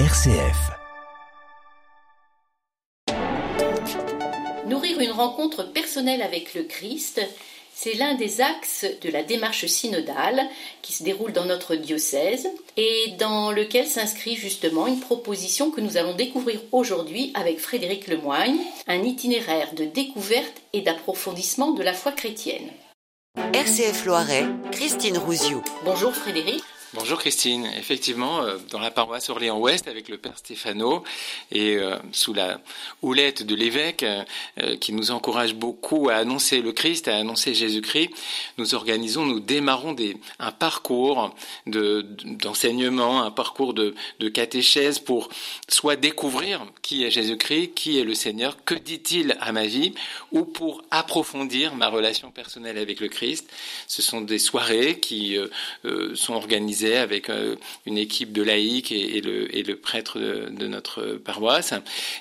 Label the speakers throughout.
Speaker 1: RCF.
Speaker 2: Nourrir une rencontre personnelle avec le Christ, c'est l'un des axes de la démarche synodale qui se déroule dans notre diocèse et dans lequel s'inscrit justement une proposition que nous allons découvrir aujourd'hui avec Frédéric Lemoigne, un itinéraire de découverte et d'approfondissement de la foi chrétienne.
Speaker 3: RCF Loiret, Christine Rouziou.
Speaker 2: Bonjour Frédéric.
Speaker 4: Bonjour Christine. Effectivement, euh, dans la paroisse Orléans-Ouest avec le Père Stéphano et euh, sous la houlette de l'évêque euh, qui nous encourage beaucoup à annoncer le Christ, à annoncer Jésus-Christ, nous organisons, nous démarrons un parcours d'enseignement, un parcours de, de catéchèse pour soit découvrir qui est Jésus-Christ, qui est le Seigneur, que dit-il à ma vie, ou pour approfondir ma relation personnelle avec le Christ. Ce sont des soirées qui sont organisées avec euh, une équipe de laïcs et, le, et le, prêtre de, notre paroisse,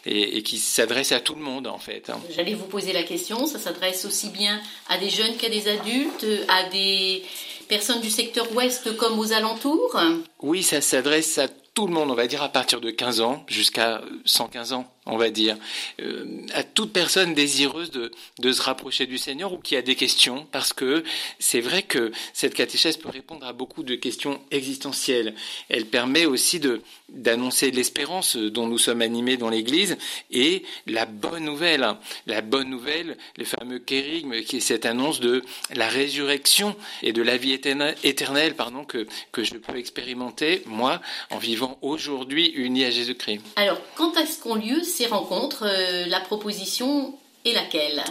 Speaker 4: et, qui s'adresse à tout le monde en fait. Hein.
Speaker 2: J'allais vous poser la question, ça s'adresse aussi bien à des jeunes qu'à des adultes, à des personnes du secteur ouest comme aux alentours?
Speaker 4: Oui, ça s'adresse à tout le monde, on va dire à partir de 15 ans jusqu'à 115 ans on va dire, euh, à toute personne désireuse de, de, se rapprocher du Seigneur ou qui a des questions, parce que c'est vrai que cette catéchèse peut répondre à beaucoup de questions existentielles. Elle permet aussi de d'annoncer l'espérance dont nous sommes animés dans l'Église et la bonne nouvelle, la bonne nouvelle, le fameux kérigme, qui est cette annonce de la résurrection et de la vie éternelle, pardon, que, que je peux expérimenter, moi, en vivant aujourd'hui uni à Jésus-Christ.
Speaker 2: Alors, quand est-ce qu'on lieu ces rencontres, euh, la proposition est laquelle?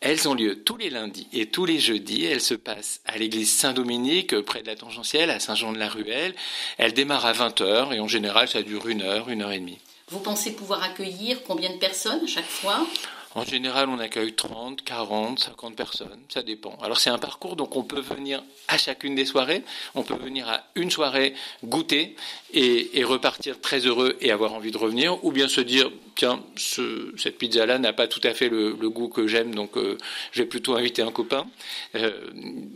Speaker 4: Elles ont lieu tous les lundis et tous les jeudis. Elles se passent à l'église Saint-Dominique, près de la Tangentielle, à Saint-Jean-de-la-Ruelle. Elles démarrent à 20h et en général, ça dure une heure, une heure et demie.
Speaker 2: Vous pensez pouvoir accueillir combien de personnes à chaque fois?
Speaker 4: En général, on accueille 30, 40, 50 personnes, ça dépend. Alors c'est un parcours, donc on peut venir à chacune des soirées, on peut venir à une soirée goûter et, repartir très heureux et avoir envie de revenir, ou bien se dire, tiens, cette pizza-là n'a pas tout à fait le, goût que j'aime, donc euh, je vais plutôt inviter un copain. Euh,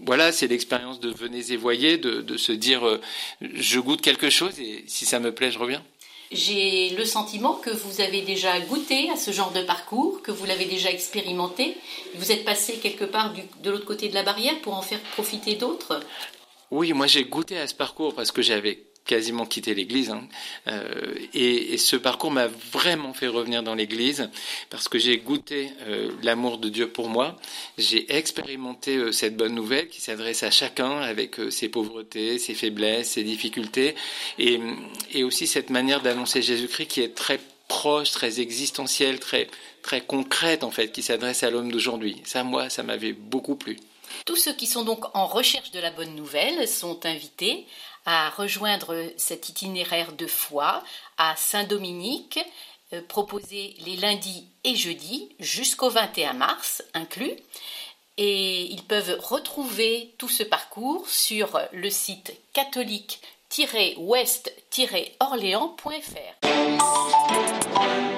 Speaker 4: voilà, c'est l'expérience de venez et voyez, de, se dire, euh, je goûte quelque chose et si ça me plaît, je reviens.
Speaker 2: J'ai le sentiment que vous avez déjà goûté à ce genre de parcours, que vous l'avez déjà expérimenté. Vous êtes passé quelque part de l'autre côté de la barrière pour en faire profiter d'autres?
Speaker 4: Oui, moi j'ai goûté à ce parcours parce que j'avais quasiment quitté l'Église. Hein. Euh, et, ce parcours m'a vraiment fait revenir dans l'Église parce que j'ai goûté euh, l'amour de Dieu pour moi. J'ai expérimenté euh, cette bonne nouvelle qui s'adresse à chacun avec ses pauvretés, ses faiblesses, ses difficultés et, et aussi cette manière d'annoncer Jésus-Christ qui est très proche, très existentielle, très, très concrète en fait, qui s'adresse à l'homme d'aujourd'hui. Ça, moi, ça m'avait beaucoup plu.
Speaker 2: Tous ceux qui sont donc en recherche de la bonne nouvelle sont invités à rejoindre cet itinéraire de foi à Saint-Dominique, euh, proposé les lundis et jeudis jusqu'au 21 mars inclus. Et ils peuvent retrouver tout ce parcours sur le site catholique-ouest-orléans.fr.